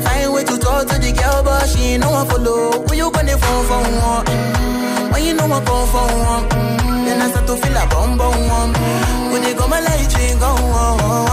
I find way to talk to the girl, but she ain't no one follow. When you gonna phone for one? When you know I come for one? Then I start to feel a bum bum one. When they go my light, ring go on.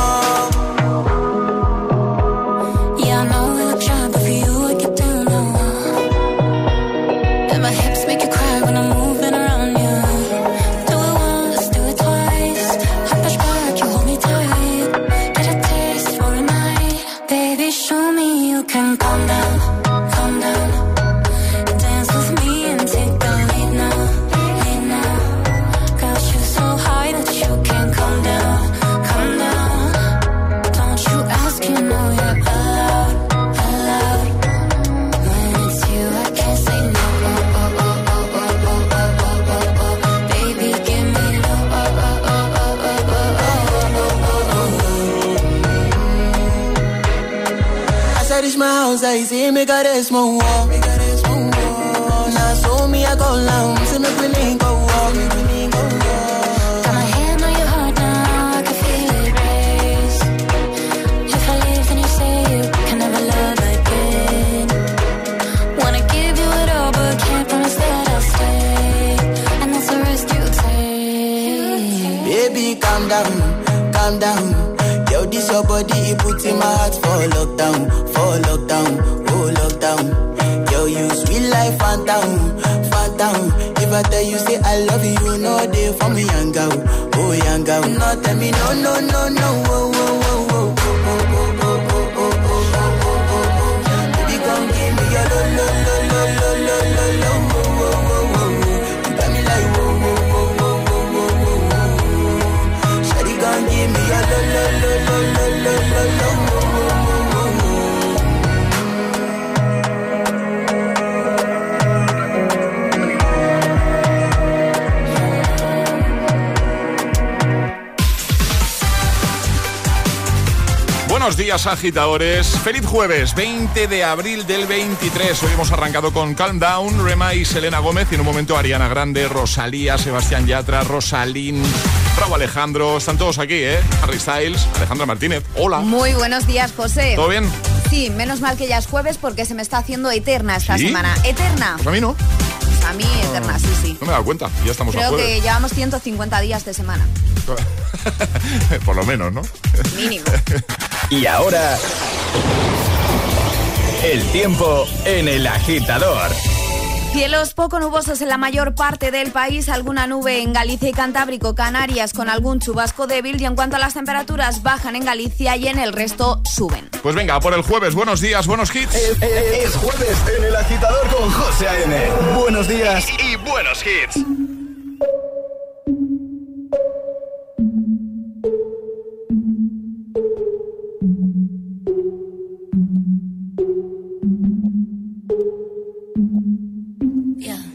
Buenos días, agitadores. Feliz jueves, 20 de abril del 23. Hoy hemos arrancado con Calm Down, Rema y Selena Gómez. Y en un momento Ariana Grande, Rosalía, Sebastián Yatra, Rosalín, Raúl Alejandro. Están todos aquí, ¿eh? Harry Styles, Alejandra Martínez. Hola. Muy buenos días, José. ¿Todo bien? Sí, menos mal que ya es jueves porque se me está haciendo eterna esta ¿Sí? semana. Eterna. Pues a mí no. Pues a mí eterna, sí, sí. No me he dado cuenta. Ya estamos a Creo que jueves. llevamos 150 días de semana. Por lo menos, ¿no? Mínimo. Y ahora, el tiempo en el agitador. Cielos poco nubosos en la mayor parte del país, alguna nube en Galicia y Cantábrico, Canarias con algún chubasco débil y en cuanto a las temperaturas bajan en Galicia y en el resto suben. Pues venga, por el jueves. Buenos días, buenos hits. Es, es- es jueves en el agitador con José A.M. Buenos días. Y, y buenos hits.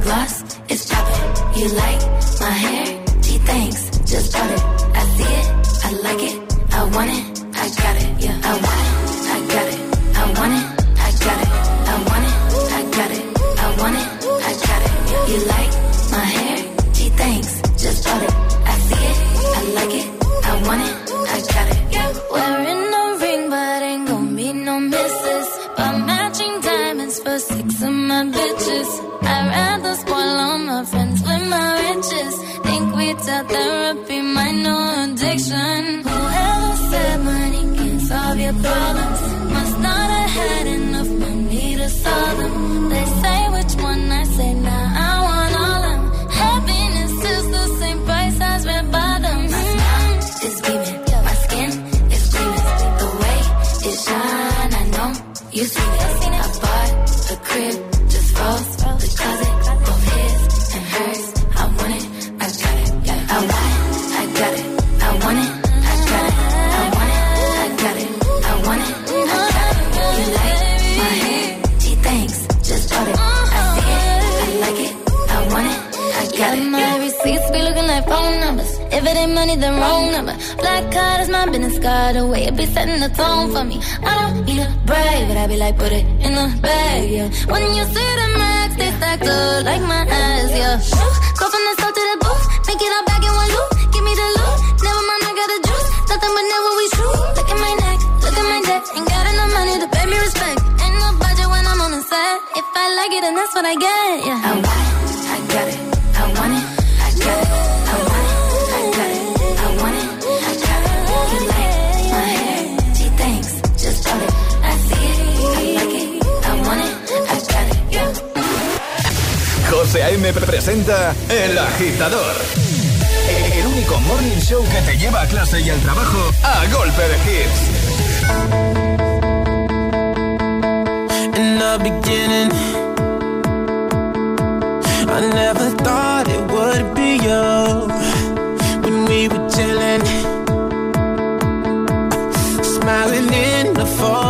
gloss, it's dropping. You like my hair? Gee, thanks, just bought it. I see it, I like it, I want it, I got it, yeah, I want it. José A.M. presenta El Agitador. El único morning show que te lleva a clase y al trabajo a golpe de hits. In the beginning, I never thought it would be you. When we were chilling, smiling in the fall.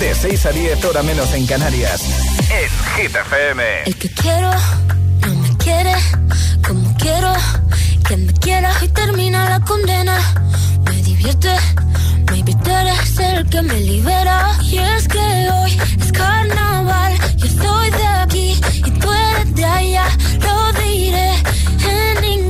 De 6 a 10, hora menos en Canarias. En Hit FM. El que quiero no me quiere como quiero que me quiera y termina la condena. Me divierte, maybe tú eres el que me libera. Y es que hoy es carnaval, yo estoy de aquí y tú eres de allá. Lo diré en inglés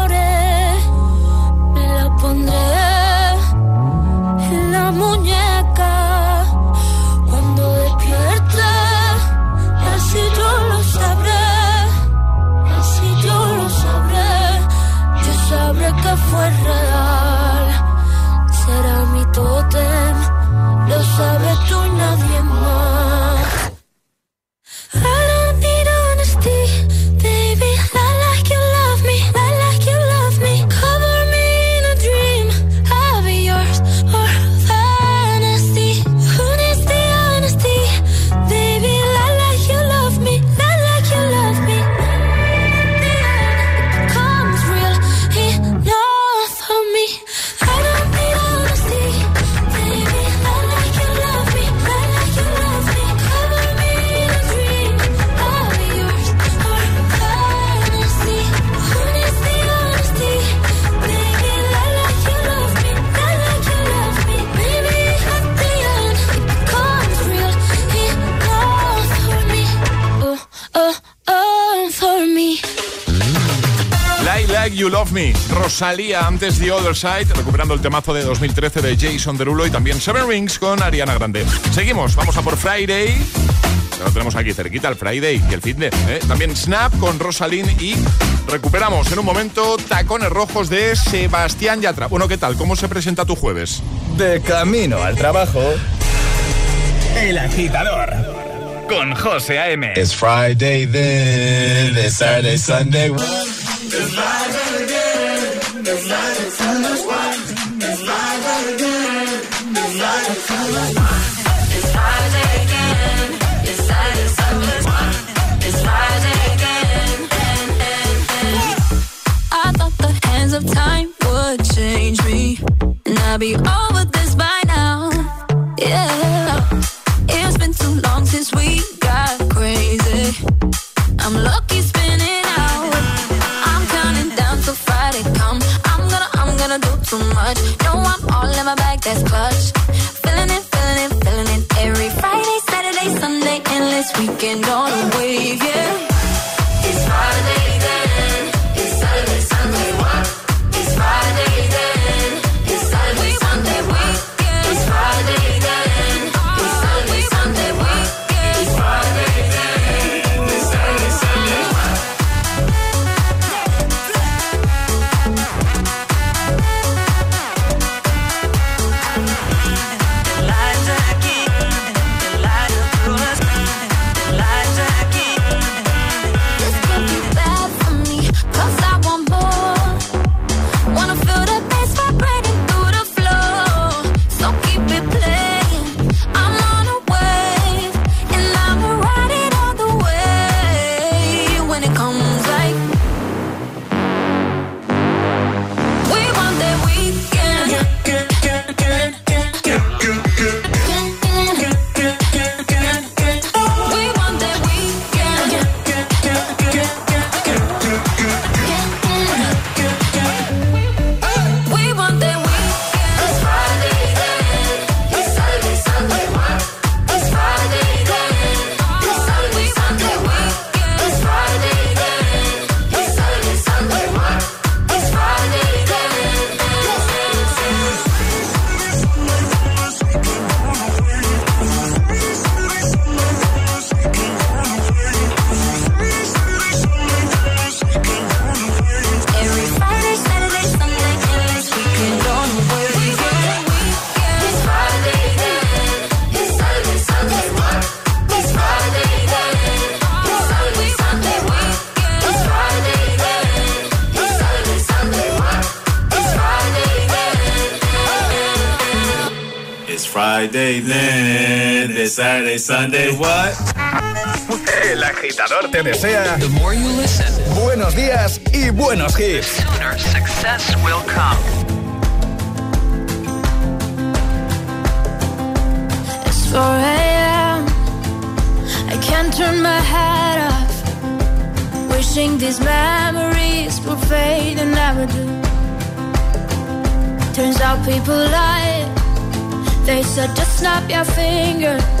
Rosalía antes The Other Side, recuperando el temazo de 2013 de Jason Derulo y también Seven Rings con Ariana Grande. Seguimos, vamos a por Friday. Ya lo tenemos aquí cerquita, el Friday y el fitness. ¿eh? También Snap con Rosalind y recuperamos en un momento Tacones Rojos de Sebastián Yatra. Bueno, ¿qué tal? ¿Cómo se presenta tu jueves? De camino al trabajo. El agitador. Con José A.M. It's Friday then, it's Saturday, Sunday. This life is full of fun. This again. This life is full of fun. This again. I thought the hands of time would change me, and I'd be all. Saturday, Sunday, what? El agitador te desea buenos días y buenos hits. sooner success will come. It's 4 a.m. I can't turn my head off. Wishing these memories will fade and never do. Turns out people lie. They said just snap your fingers.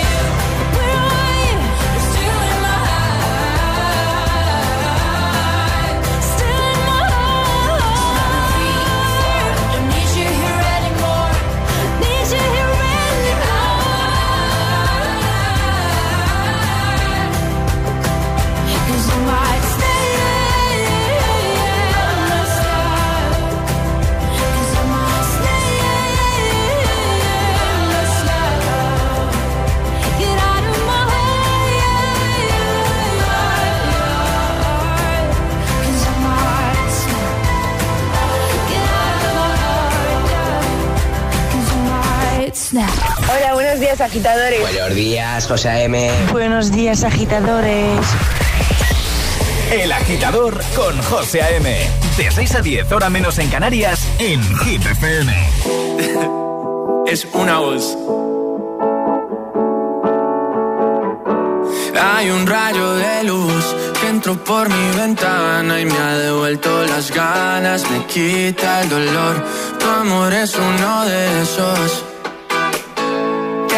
Hola, buenos días agitadores. Buenos días, José A.M. Buenos días agitadores. El agitador con José A.M. De 6 a 10, hora menos en Canarias, en Hit FM. es una voz. Hay un rayo de luz que entró por mi ventana y me ha devuelto las ganas, me quita el dolor. Tu amor es uno de esos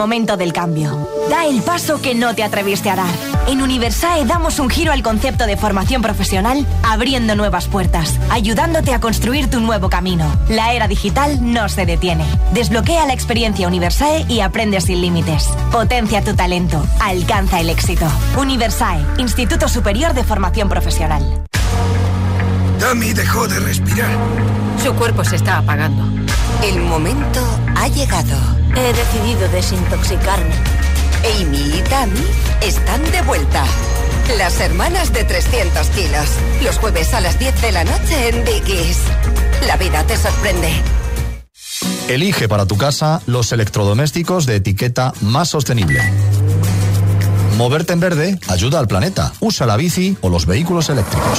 momento del cambio. Da el paso que no te atreviste a dar. En Universae damos un giro al concepto de formación profesional, abriendo nuevas puertas, ayudándote a construir tu nuevo camino. La era digital no se detiene. Desbloquea la experiencia Universae y aprende sin límites. Potencia tu talento. Alcanza el éxito. Universae, Instituto Superior de Formación Profesional. Dami dejó de respirar. Su cuerpo se está apagando. El momento ha llegado. He decidido desintoxicarme. Amy y Tammy están de vuelta. Las hermanas de 300 kilos. Los jueves a las 10 de la noche en Dickies. La vida te sorprende. Elige para tu casa los electrodomésticos de etiqueta más sostenible. Moverte en verde ayuda al planeta. Usa la bici o los vehículos eléctricos.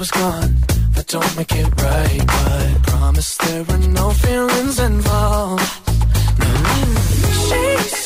Was gone. That don't make it right, but promise there were no feelings involved. Mm-hmm. She said,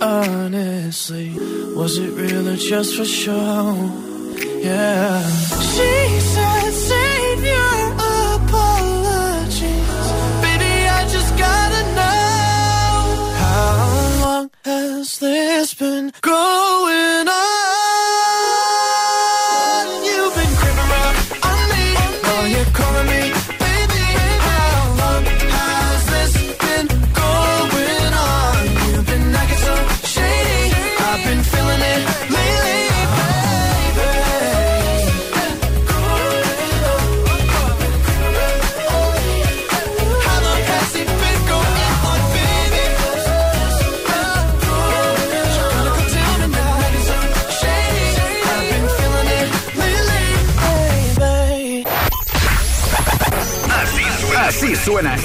honestly, was it real or just for show? Yeah. She said, Save your apologies. Baby, I just gotta know. How long has this been going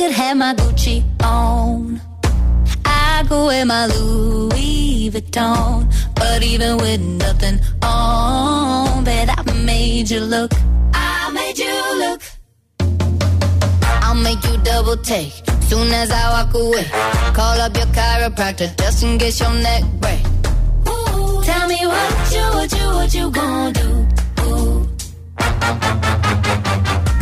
Could have my Gucci on. I go wear my Louis Vuitton. But even with nothing on, bet I made you look. I made you look. I'll make you double take. Soon as I walk away, call up your chiropractor just in case your neck break. Ooh, Tell me what you, what you, what you gonna do? Ooh.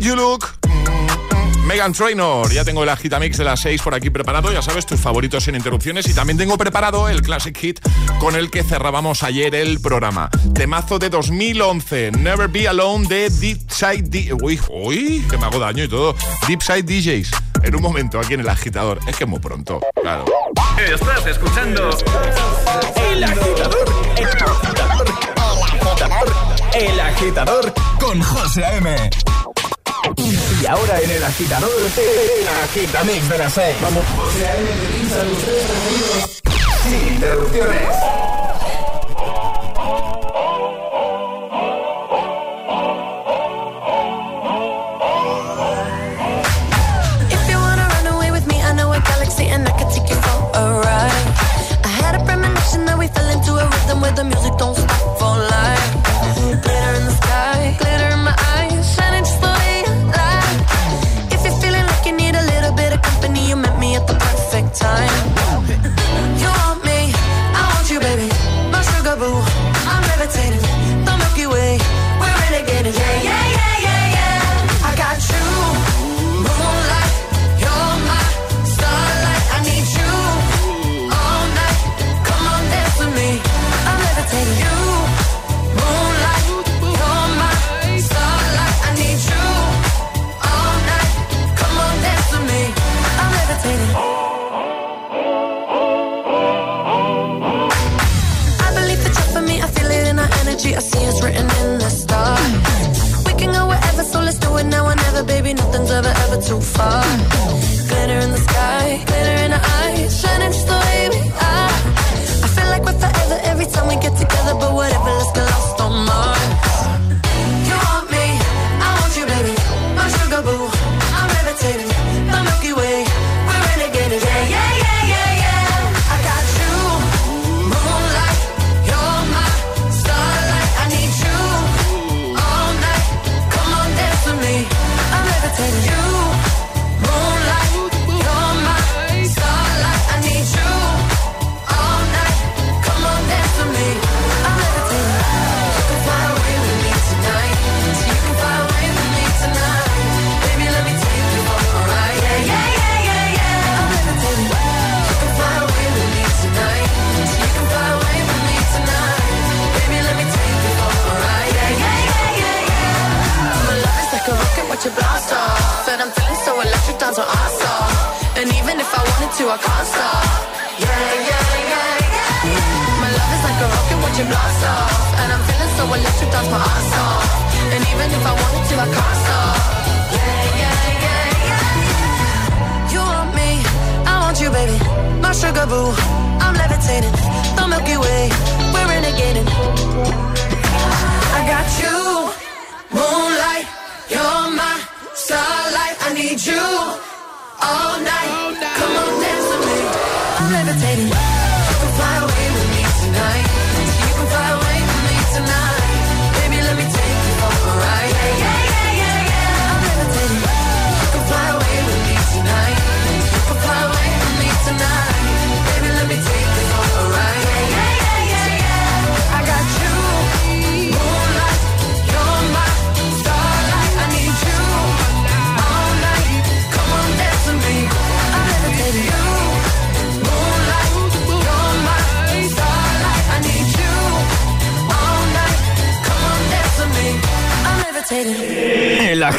You Look. Megan Trainor, ya tengo el agitamix de las 6 por aquí preparado, ya sabes, tus favoritos sin interrupciones y también tengo preparado el Classic Hit con el que cerrábamos ayer el programa. Temazo de 2011, Never Be Alone de Deep Side D Uy, uy, que me hago daño y todo. Deep Side DJs. En un momento aquí en el agitador. Es que es muy pronto, claro. Estás escuchando El agitador, el agitador, el agitador, el agitador con José A.M. Y ahora en el agitador, en la agita mix de las 6. Vamos. Sin interrupciones. And I could take you for a ride. I had a premonition that we fell into a rhythm where the music don't stop. Time. You want me, I want you, baby. My sugar boo, I'm levitating.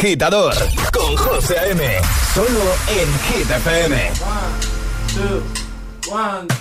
Agitador con José A.M. Solo en Hit one, two. El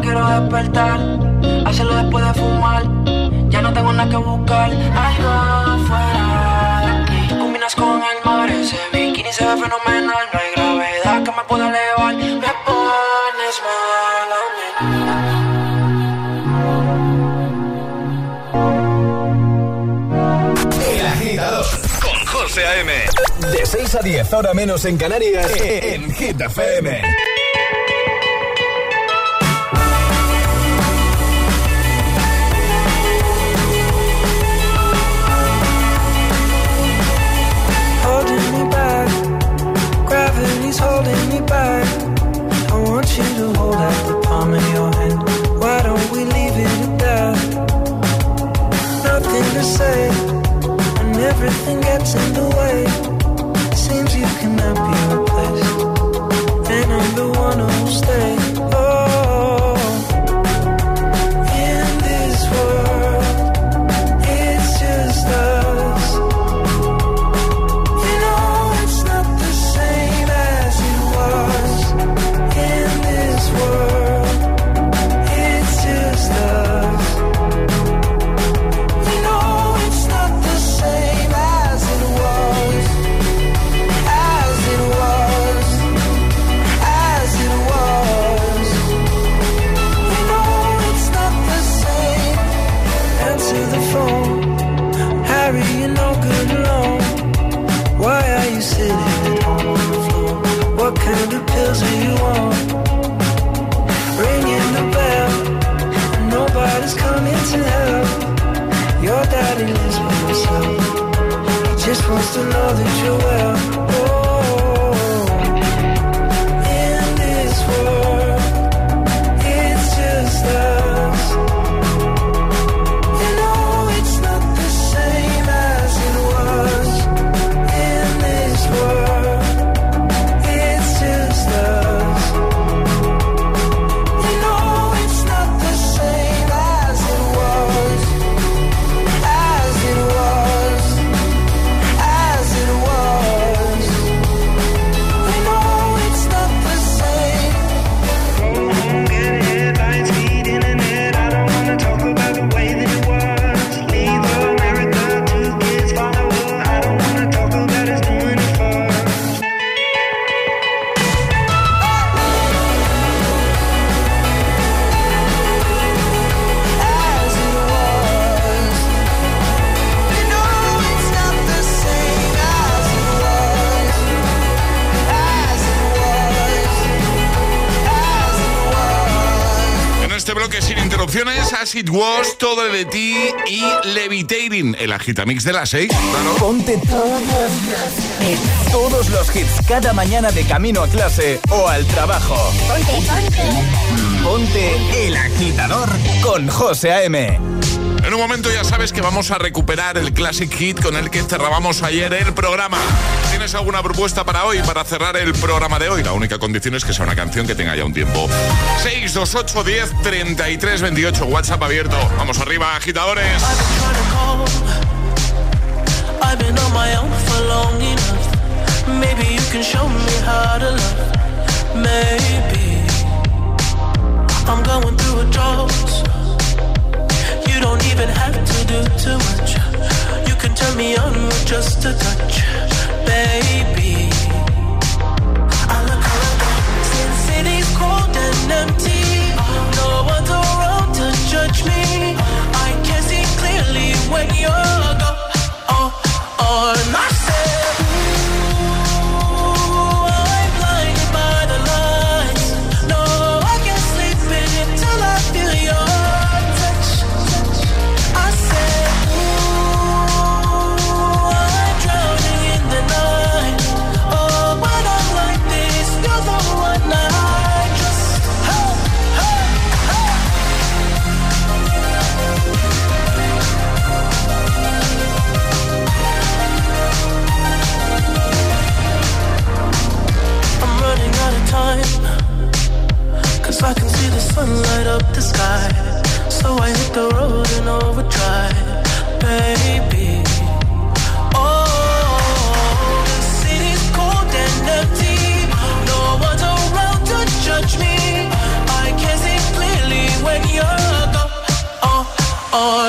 Quiero despertar, hacerlo después de fumar. Ya no tengo nada que buscar, algo fuera de aquí. Combinas con el mar, ese bikini se ve fenomenal. No hay gravedad que me pueda elevar, me pones mal a mí. El agitador con José A.M. De 6 a 10, ahora menos en Canarias, en Hit FM. Holding me back. I want you to hold out the palm of your hand. Why don't we leave it at that? Nothing to say, and everything gets in the way. Seems you cannot be by. He just wants to know that you're well. It Was, Todo de ti y Levitating, el agitamix de las 6. Claro. Ponte todos los hits cada mañana de camino a clase o al trabajo. Ponte, ponte. Ponte el agitador con José A.M. En un momento ya sabes que vamos a recuperar el Classic Hit con el que cerrábamos ayer el programa. ¿Tienes alguna propuesta para hoy, para cerrar el programa de hoy? La única condición es que sea una canción que tenga ya un tiempo. 628 10 33 28, WhatsApp abierto. Vamos arriba, agitadores. To much. You can turn me on with just a touch, baby. I look around, since city's cold and empty. No one's around to judge me. I can see clearly when you're sun light up the sky. So I hit the road in overdrive, baby. Oh, the city's cold and empty. No one's around to judge me. I can see clearly when you're gone. Oh, oh,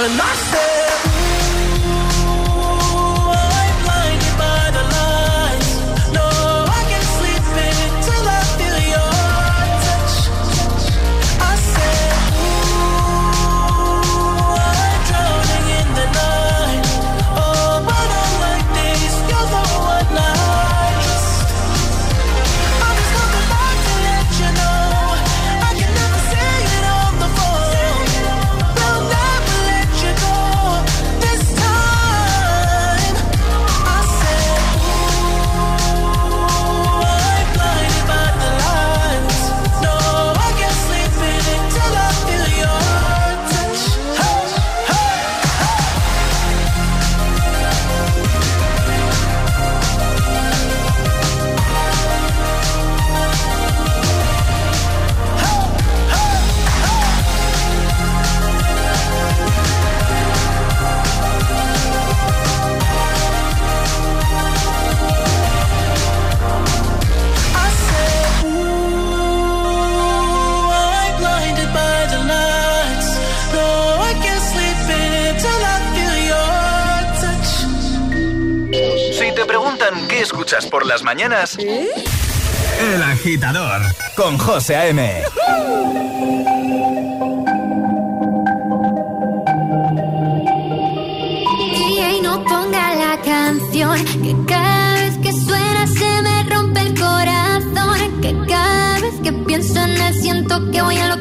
las mañanas, El agitador con José A.M. DJ no ponga la canción que cada vez que suena se me rompe el corazón que cada vez que pienso en él siento que voy a enloquecer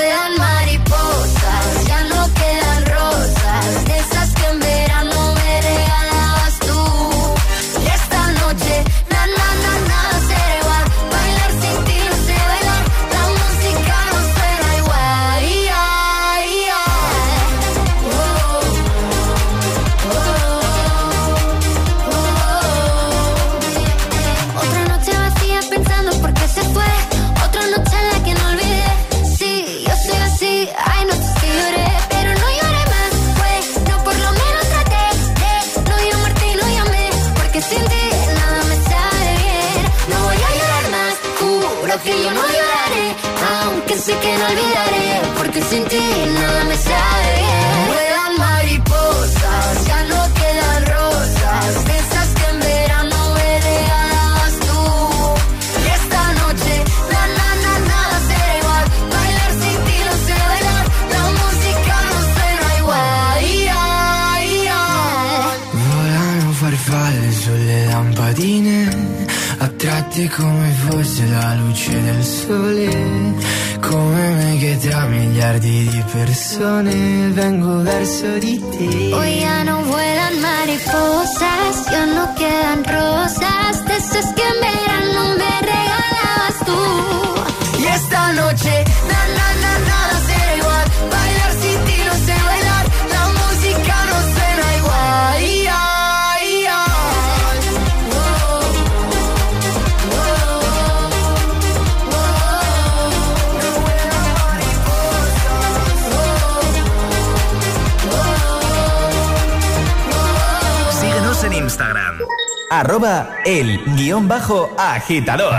bajo agitador.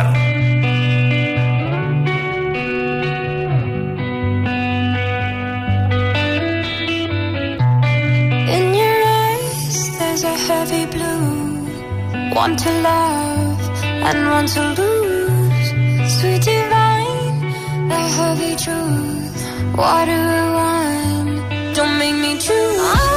One to love and one to lose. Sweet divine, the heavy truth. Why do I? Don't make me choose.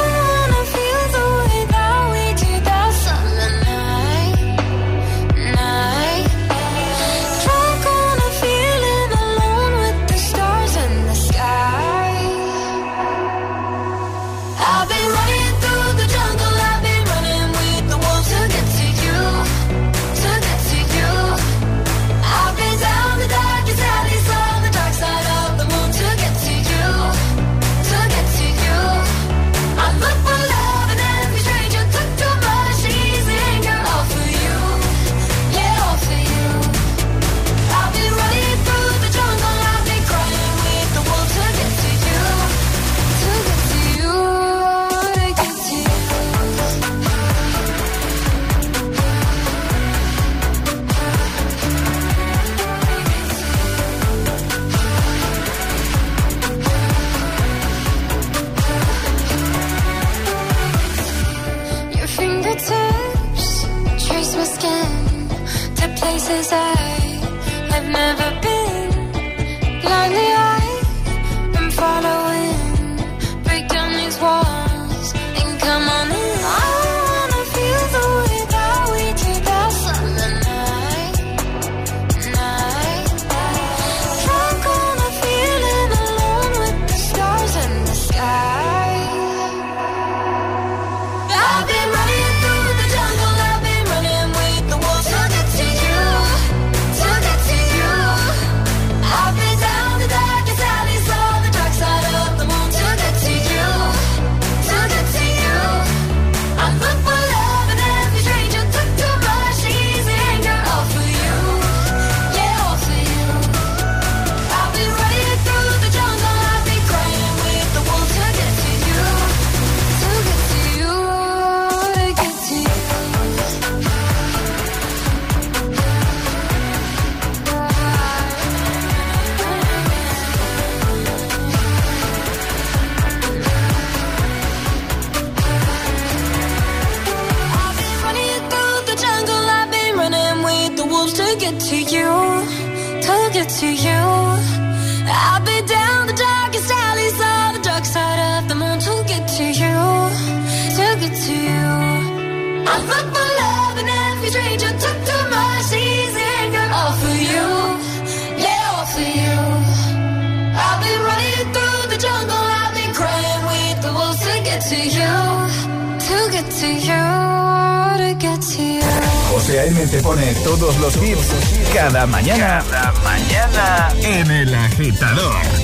José A.M. te pone todos los hits cada mañana. Cada mañana. En El Agitador.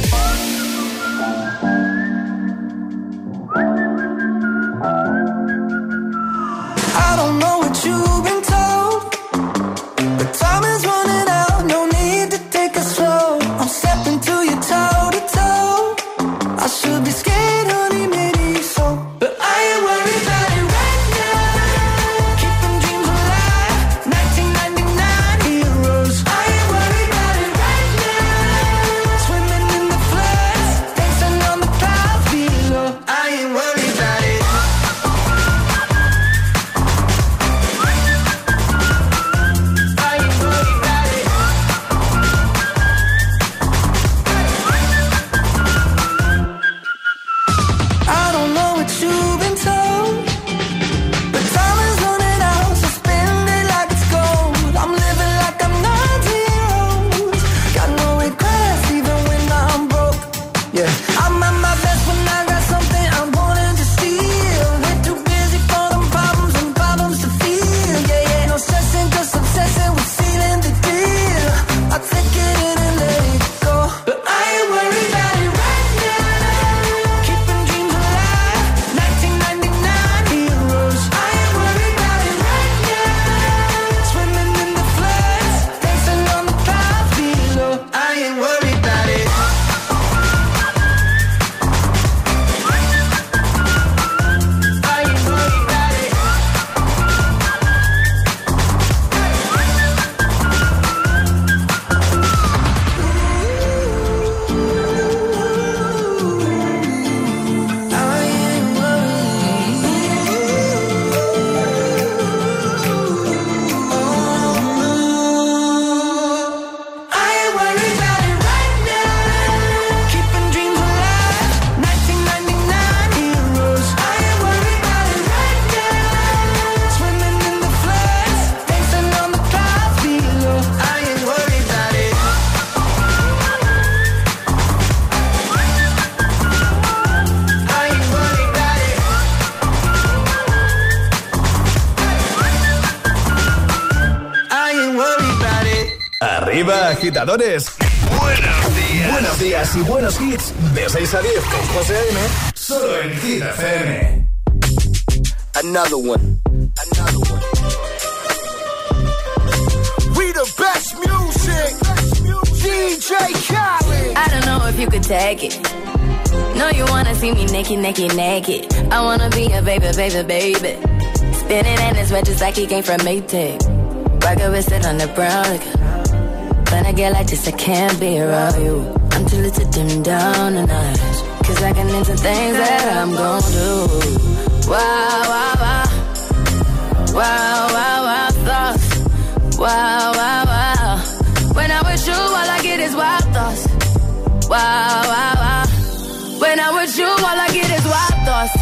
Agitadores. Buenos días. Buenos días y buenos hits. De 6 a 10 con José A.M. Solo en Hit FM. Another one. Another one. We the best music. DJ Khaled. I don't know if you could take it. No, you wanna see me naked, naked, naked. I wanna be a baby, baby, baby. Spinning in his red just like he came from Maytag. Rocket with it on the brown. Like, when I get like this, I can't be around you. I'm too little to dim down the night. Cause I can into things that I'm gon' do. Wow, wow, wow. Wow, wow, wow, thoughts. Wow, wow, wow. When I'm with you, all I get is wild thoughts. Wow, wow, wow. When I'm with you, all I get is wild thoughts.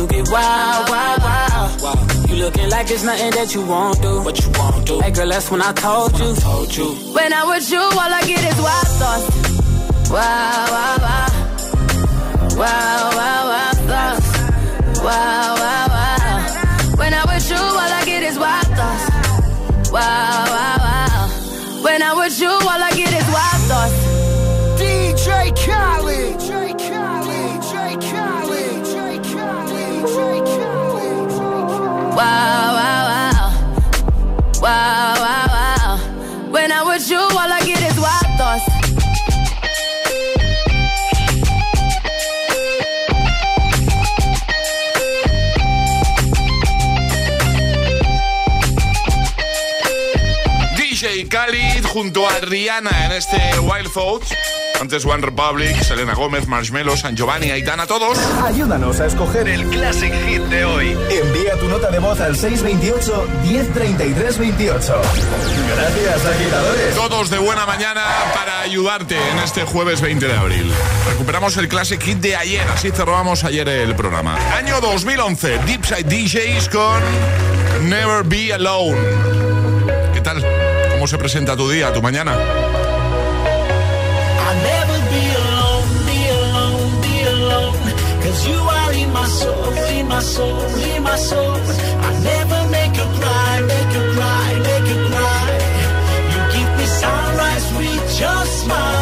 You get wild, wild, wild. wild. You looking like it's nothing that you won't do. What you won't do. Hey girl, that's when I told you. Told you. When I'm with you, all I get is wild thoughts. Wow, wow, wow. Wow, wow, wow, thoughts. Wow, wow, wow. When I'm with you, all I get is wild thoughts. Wow, wow, wow. When I'm with you, all I get is wild thoughts. When you. DJ Khalid junto a Rihanna en este Wild Thoughts. Antes One Republic, Selena Gómez, Marshmello, San Giovanni, Aitana, todos. Ayúdanos a escoger el Classic Hit de hoy. Envía tu nota de voz al 628 1033 28. Gracias, agitadores. Todos de buena mañana para ayudarte en este jueves 20 de abril. Recuperamos el Classic Hit de ayer, así cerramos ayer el programa. Año 2011, Deepside DJs con Never Be Alone. ¿Qué tal? ¿Cómo se presenta tu día, tu mañana? Cause you are in my soul, in my soul, in my soul. I'll never make you cry, make you cry, make you cry. You give me sunrise with your smile.